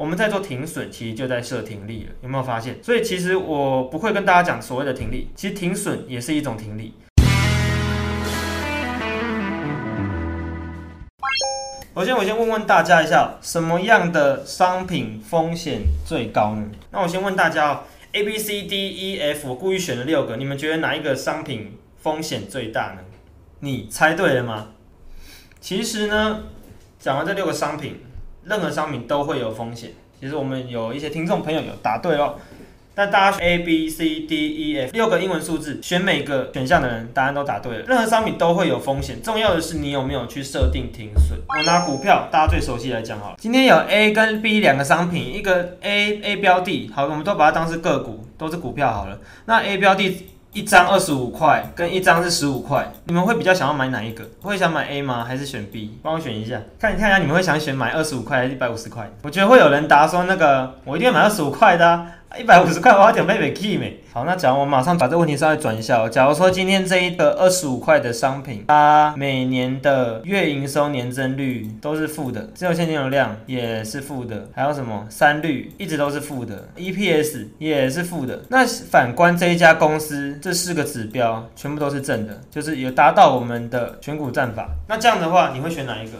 我们在做停损，其实就在设停利了，有没有发现？所以其实我不会跟大家讲所谓的停利，其实停损也是一种停利。首先，我先问问大家一下，什么样的商品风险最高呢？那我先问大家哦，A、B、C、D、E、F，我故意选了六个，你们觉得哪一个商品风险最大呢？你猜对了吗？其实呢，讲完这六个商品，任何商品都会有风险。其实我们有一些听众朋友有答对哦。但大家选 A B C D E F 六个英文数字，选每个选项的人答案都答对了。任何商品都会有风险，重要的是你有没有去设定停损。我拿股票，大家最熟悉来讲好了。今天有 A 跟 B 两个商品，一个 A A 标的，好，我们都把它当是个股，都是股票好了。那 A 标的一张二十五块，跟一张是十五块，你们会比较想要买哪一个？会想买 A 吗？还是选 B？帮我选一下，看看一下你们会想选买二十五块还是一百五十块？我觉得会有人答说那个我一定要买二十五块的、啊。一百五十块，我要点贝贝 key 没？好，那假如我马上把这个问题稍微转一下哦。假如说今天这一个二十五块的商品，它每年的月营收年增率都是负的，只有现金流量也是负的，还有什么三率一直都是负的，EPS 也是负的。那反观这一家公司，这四个指标全部都是正的，就是有达到我们的选股战法。那这样的话，你会选哪一个？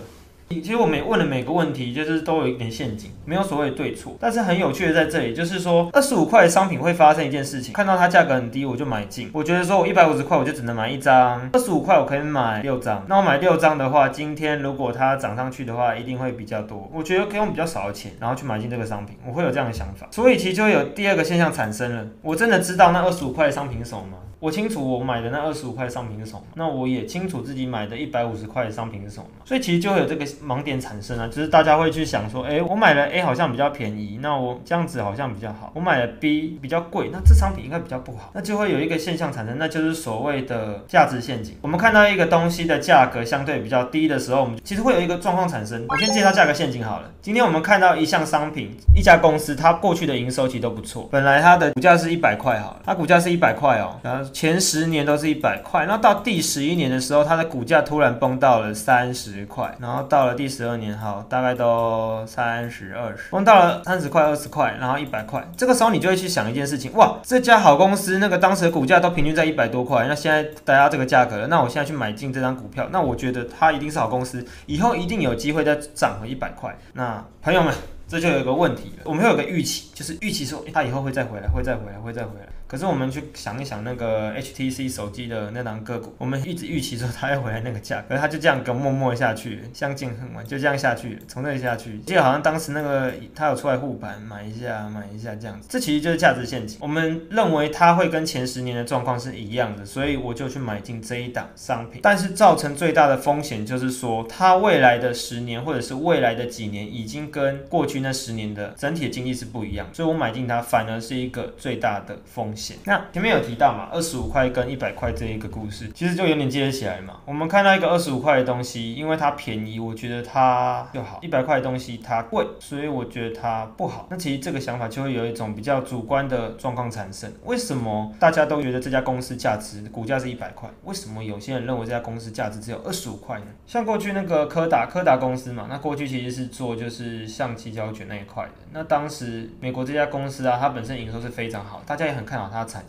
其实我每问的每个问题，就是都有一点陷阱，没有所谓的对错。但是很有趣的在这里，就是说二十五块的商品会发生一件事情，看到它价格很低，我就买进。我觉得说我一百五十块，我就只能买一张，二十五块我可以买六张。那我买六张的话，今天如果它涨上去的话，一定会比较多。我觉得可以用比较少的钱，然后去买进这个商品，我会有这样的想法。所以其实就有第二个现象产生了。我真的知道那二十五块的商品是什么吗？我清楚我买的那二十五块商品是什么，那我也清楚自己买的一百五十块的商品是什么，所以其实就会有这个盲点产生啊，就是大家会去想说，哎，我买了 A 好像比较便宜，那我这样子好像比较好，我买了 B 比较贵，那这商品应该比较不好，那就会有一个现象产生，那就是所谓的价值陷阱。我们看到一个东西的价格相对比较低的时候，我们其实会有一个状况产生。我先介绍价格陷阱好了。今天我们看到一项商品，一家公司，它过去的营收其实都不错，本来它的股价是一百块好了，它股价是一百块哦，然后前十年都是一百块，那到第十一年的时候，它的股价突然崩到了三十块，然后到了第十二年，好，大概都三十二十，崩到了三十块、二十块，然后一百块。这个时候你就会去想一件事情，哇，这家好公司，那个当时的股价都平均在一百多块，那现在达到这个价格了，那我现在去买进这张股票，那我觉得它一定是好公司，以后一定有机会再涨回一百块。那朋友们，这就有一个问题了，我们会有个预期，就是预期说，它以后会再回来，会再回来，会再回来。可是我们去想一想那个 HTC 手机的那档个股，我们一直预期说它要回来那个价，可是它就这样跟默默下去，相见恨晚，就这样下去，从这里下去。记得好像当时那个它有出来护盘，买一下买一下这样子，这其实就是价值陷阱。我们认为它会跟前十年的状况是一样的，所以我就去买进这一档商品。但是造成最大的风险就是说，它未来的十年或者是未来的几年，已经跟过去那十年的整体的经济是不一样，所以我买进它反而是一个最大的风险。那前面有提到嘛，二十五块跟一百块这一个故事，其实就有点接得起来嘛。我们看到一个二十五块的东西，因为它便宜，我觉得它就好；一百块的东西它贵，所以我觉得它不好。那其实这个想法就会有一种比较主观的状况产生。为什么大家都觉得这家公司价值股价是一百块？为什么有些人认为这家公司价值只有二十五块呢？像过去那个柯达，柯达公司嘛，那过去其实是做就是相机胶卷那一块的。那当时美国这家公司啊，它本身营收是非常好，大家也很看好它的产。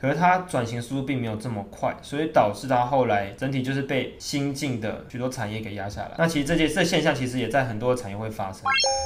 可是它转型速度并没有这么快，所以导致它后来整体就是被新进的许多产业给压下来。那其实这些这现象其实也在很多产业会发生。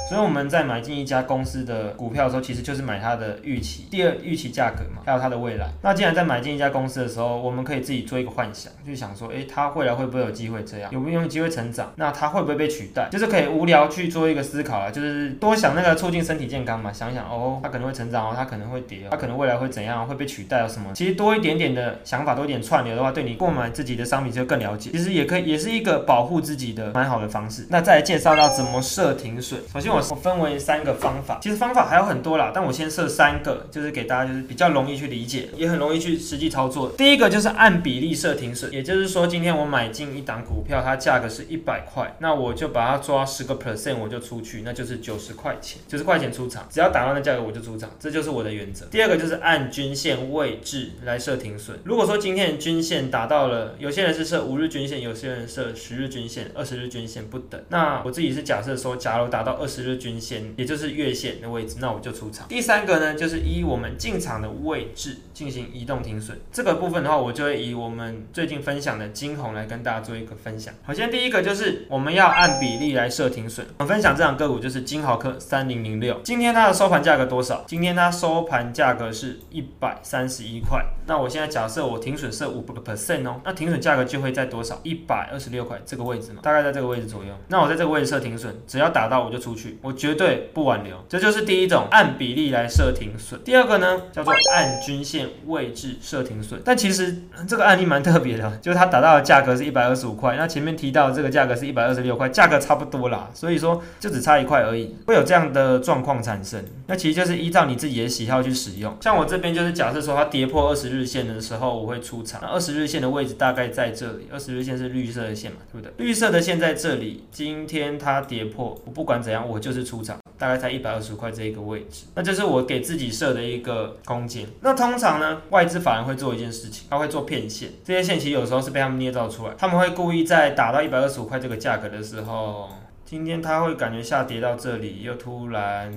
所以我们在买进一家公司的股票的时候，其实就是买它的预期，第二预期价格嘛，还有它的未来。那既然在买进一家公司的时候，我们可以自己做一个幻想，就想说，诶，它未来会不会有机会这样？有没有机会成长？那它会不会被取代？就是可以无聊去做一个思考啊，就是多想那个促进身体健康嘛，想一想哦，它可能会成长哦，它可能会跌，它可能未来会怎样？会被取代啊？什么？其实多一点点的想法，多一点串流的话，对你购买自己的商品就更了解。其实也可以，也是一个保护自己的蛮好的方式。那再来介绍到怎么设停损。首先我我分为三个方法，其实方法还有很多啦，但我先设三个，就是给大家就是比较容易去理解，也很容易去实际操作。第一个就是按比例设停损，也就是说今天我买进一档股票，它价格是一百块，那我就把它抓十个 percent，我就出去，那就是九十块钱，九十块钱出场，只要打到那价格我就出场，这就是我的原则。第二个就是按均均线位置来设停损。如果说今天的均线达到了，有些人是设五日均线，有些人设十日均线、二十日均线不等。那我自己是假设说，假如达到二十日均线，也就是月线的位置，那我就出场。第三个呢，就是依我们进场的位置进行移动停损。这个部分的话，我就会以我们最近分享的金红来跟大家做一个分享。首先第一个就是我们要按比例来设停损。我分享这档个股就是金豪科三零零六，今天它的收盘价格多少？今天它收盘价格是一百三十一块。那我现在假设我停损设五个 percent 哦，那停损价格就会在多少？一百二十六块这个位置嘛，大概在这个位置左右。那我在这个位置设停损，只要打到我就出去，我绝对不挽留。这就是第一种按比例来设停损。第二个呢，叫做按均线位置设停损。但其实这个案例蛮特别的，就是它打到的价格是一百二十五块，那前面提到这个价格是一百二十六块，价格差不多啦，所以说就只差一块而已，会有这样的状况产生。那其实就是依照你自己的喜好去使用。像我这边就是假设说它跌破二十日线的时候，我会出场。那二十日线的位置大概在这里，二十日线是绿色的线嘛，对不对？绿色的线在这里，今天它跌破，我不管怎样，我就是出场，大概在一百二十块这一个位置。那这是我给自己设的一个空间。那通常呢，外资法人会做一件事情，他会做骗线。这些线其实有时候是被他们捏造出来，他们会故意在打到一百二十五块这个价格的时候。今天它会感觉下跌到这里，又突然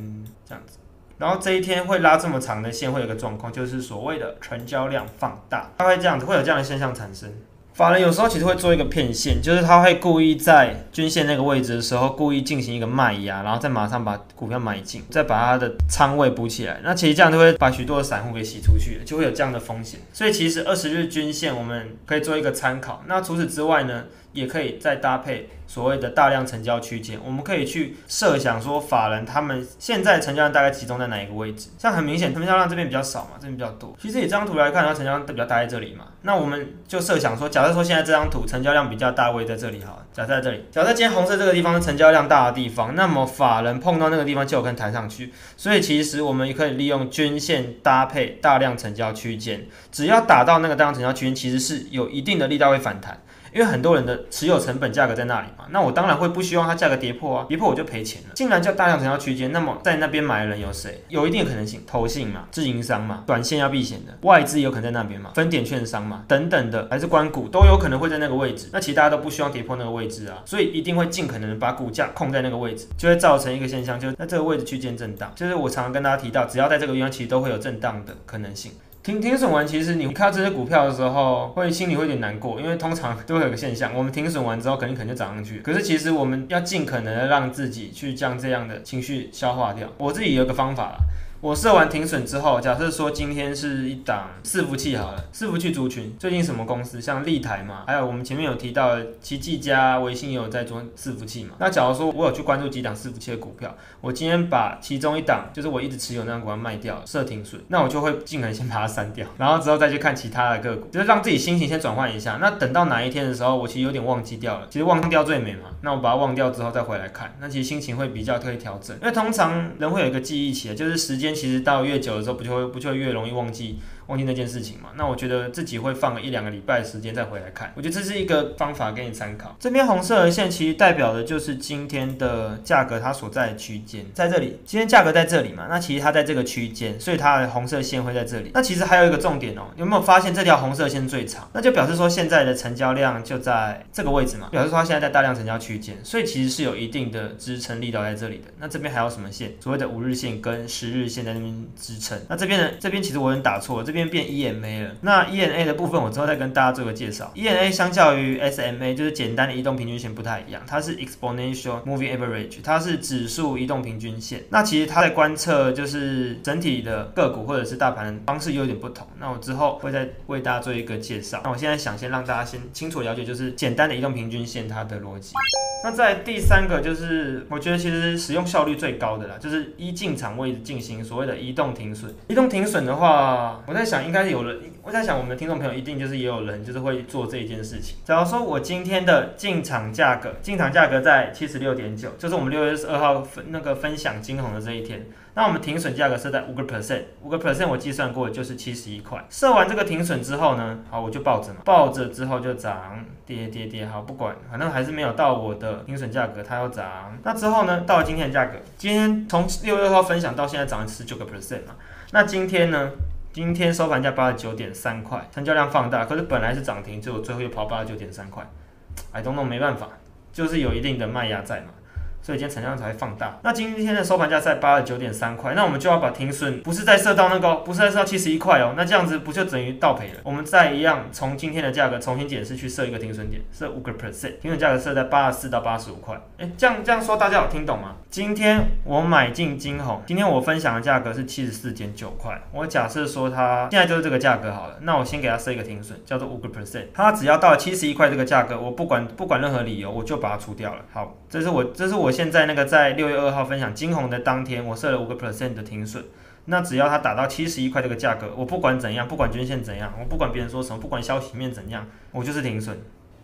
这样子，然后这一天会拉这么长的线，会有个状况，就是所谓的成交量放大，它会这样子，会有这样的现象产生。法人有时候其实会做一个骗线，就是他会故意在均线那个位置的时候，故意进行一个卖压，然后再马上把股票买进，再把它的仓位补起来。那其实这样就会把许多的散户给洗出去，就会有这样的风险。所以其实二十日均线我们可以做一个参考。那除此之外呢，也可以再搭配。所谓的大量成交区间，我们可以去设想说，法人他们现在成交量大概集中在哪一个位置？像很明显，成交量这边比较少嘛，这边比较多。其实以这张图来看，它成交量都比较大在这里嘛。那我们就设想说，假设说现在这张图成交量比较大位在这里好了，假设在这里，假设今天红色这个地方是成交量大的地方，那么法人碰到那个地方就有可能弹上去。所以其实我们也可以利用均线搭配大量成交区间，只要打到那个大量成交区间，其实是有一定的力道会反弹。因为很多人的持有成本价格在那里嘛，那我当然会不希望它价格跌破啊，跌破我就赔钱了。既然叫大量成交区间，那么在那边买的人有谁？有一定的可能性，投信嘛，自营商嘛，短线要避险的，外资有可能在那边嘛，分点券商嘛，等等的，还是关股都有可能会在那个位置。那其实大家都不希望跌破那个位置啊，所以一定会尽可能的把股价控在那个位置，就会造成一个现象，就是在这个位置区间震荡。就是我常常跟大家提到，只要在这个地方，其实都会有震荡的可能性。停停损完，其实你看到这些股票的时候，会心里会有点难过，因为通常都会有个现象，我们停损完之后，肯定肯定就涨上去。可是其实我们要尽可能的让自己去将这样的情绪消化掉。我自己有个方法啦。我设完停损之后，假设说今天是一档伺服器好了，伺服器族群最近什么公司？像立台嘛，还有我们前面有提到奇迹加微信也有在做伺服器嘛。那假如说我有去关注几档伺服器的股票，我今天把其中一档，就是我一直持有那张股票卖掉，设停损，那我就会尽可能先把它删掉，然后之后再去看其他的个股，就是让自己心情先转换一下。那等到哪一天的时候，我其实有点忘记掉了，其实忘掉最美嘛。那我把它忘掉之后再回来看，那其实心情会比较可以调整，因为通常人会有一个记忆起就是时间其实到越久。的时候不就会不就越容易忘记。忘记那件事情嘛？那我觉得自己会放个一两个礼拜的时间再回来看。我觉得这是一个方法给你参考。这边红色的线其实代表的就是今天的价格它所在的区间，在这里，今天价格在这里嘛？那其实它在这个区间，所以它的红色线会在这里。那其实还有一个重点哦，有没有发现这条红色线最长？那就表示说现在的成交量就在这个位置嘛，表示说它现在在大量成交区间，所以其实是有一定的支撑力道在这里的。那这边还有什么线？所谓的五日线跟十日线在那边支撑。那这边呢？这边其实我有点打错了，这边变 EMA 了。那 ENA 的部分，我之后再跟大家做个介绍。ENA 相较于 SMA，就是简单的移动平均线不太一样，它是 Exponential Moving Average，它是指数移动平均线。那其实它在观测就是整体的个股或者是大盘方式有点不同。那我之后会再为大家做一个介绍。那我现在想先让大家先清楚了解，就是简单的移动平均线它的逻辑。那在第三个就是，我觉得其实使用效率最高的啦，就是一进场位进行所谓的移动停损。移动停损的话，我在在想，应该有人，我在想，我们的听众朋友一定就是也有人就是会做这一件事情。假如说我今天的进场价格，进场价格在七十六点九，就是我们六月十二号分那个分享金红的这一天。那我们停损价格设在五个 percent，五个 percent 我计算过就是七十一块。设完这个停损之后呢，好，我就抱着嘛，抱着之后就涨，跌跌跌，好，不管，反正还是没有到我的停损价格，它要涨。那之后呢，到了今天的价格，今天从六月二号分享到现在涨了十九个 percent 嘛。那今天呢，今天收盘价八十九点三块，成交量放大，可是本来是涨停，结果最后又跑八十九点三块，I don't know，没办法，就是有一定的卖压在嘛。所以今天成交量才会放大。那今天的收盘价在八十九点三块，那我们就要把停损不是再设到那个，不是再设到七十一块哦。那这样子不就等于倒赔了？我们再一样从今天的价格重新解释去设一个停损点，设五个 percent，停损价格设在八十四到八十五块。哎，这样这样说大家有听懂吗？今天我买进金红，今天我分享的价格是七十四点九块。我假设说它现在就是这个价格好了，那我先给它设一个停损，叫做五个 percent。它只要到七十一块这个价格，我不管不管任何理由，我就把它除掉了。好，这是我这是我。现在那个在六月二号分享金红的当天，我设了五个 percent 的停损。那只要它打到七十一块这个价格，我不管怎样，不管均线怎样，我不管别人说什么，不管消息面怎样，我就是停损。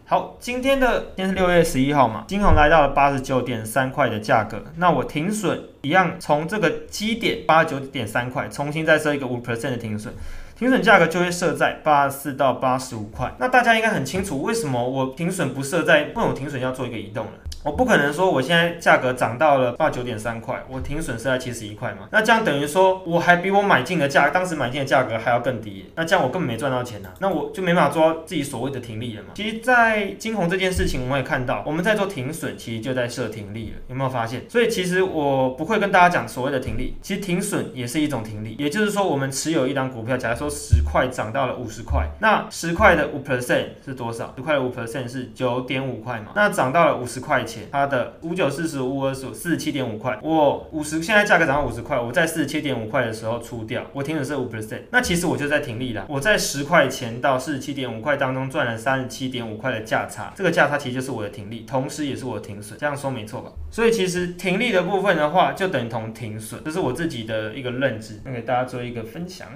好，今天的今天是六月十一号嘛，金红来到了八十九点三块的价格，那我停损一样，从这个基点八十九点三块，重新再设一个五 percent 的停损。停损价格就会设在八十四到八十五块。那大家应该很清楚，为什么我停损不设在，不能停损要做一个移动了？我不可能说我现在价格涨到了八九点三块，我停损是在七十一块嘛？那这样等于说我还比我买进的价，当时买进的价格还要更低。那这样我根本没赚到钱呐，那我就没办法做到自己所谓的停利了嘛？其实，在金红这件事情，我们也看到，我们在做停损，其实就在设停利了，有没有发现？所以其实我不会跟大家讲所谓的停利，其实停损也是一种停利。也就是说，我们持有一张股票，假如说。十块涨到了五十块，那十块的五 percent 是多少？十块的五 percent 是九点五块嘛？那涨到了五十块钱，它的五九四十五二十五四十七点五块，我五十现在价格涨到五十块，我在四十七点五块的时候出掉，我停的是五 percent，那其实我就在停利了。我在十块钱到四十七点五块当中赚了三十七点五块的价差，这个价差其实就是我的停利，同时也是我的停损，这样说没错吧？所以其实停利的部分的话，就等同停损，这是我自己的一个认知，那给大家做一个分享。